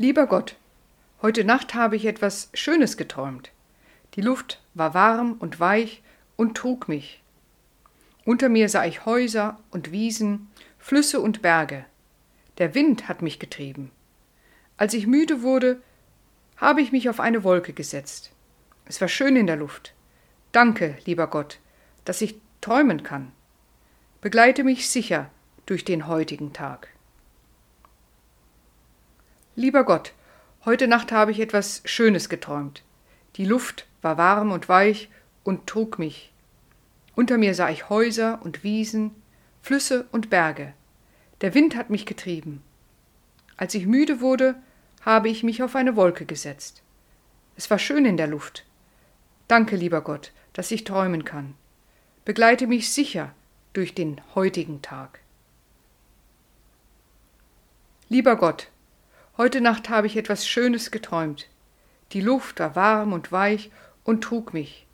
Lieber Gott, heute Nacht habe ich etwas Schönes geträumt. Die Luft war warm und weich und trug mich. Unter mir sah ich Häuser und Wiesen, Flüsse und Berge. Der Wind hat mich getrieben. Als ich müde wurde, habe ich mich auf eine Wolke gesetzt. Es war schön in der Luft. Danke, lieber Gott, dass ich träumen kann. Begleite mich sicher durch den heutigen Tag. Lieber Gott, heute Nacht habe ich etwas Schönes geträumt. Die Luft war warm und weich und trug mich. Unter mir sah ich Häuser und Wiesen, Flüsse und Berge. Der Wind hat mich getrieben. Als ich müde wurde, habe ich mich auf eine Wolke gesetzt. Es war schön in der Luft. Danke, lieber Gott, dass ich träumen kann. Begleite mich sicher durch den heutigen Tag. Lieber Gott, heute Nacht habe ich etwas Schönes geträumt. Die Luft war warm und weich und trug mich.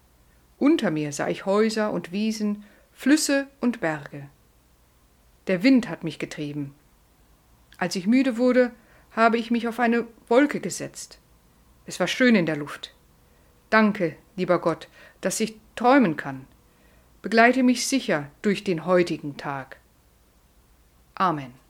Unter mir sah ich Häuser und Wiesen, Flüsse und Berge. Der Wind hat mich getrieben. Als ich müde wurde, habe ich mich auf eine Wolke gesetzt. Es war schön in der Luft. Danke, lieber Gott, dass ich träumen kann. Begleite mich sicher durch den heutigen Tag. Amen.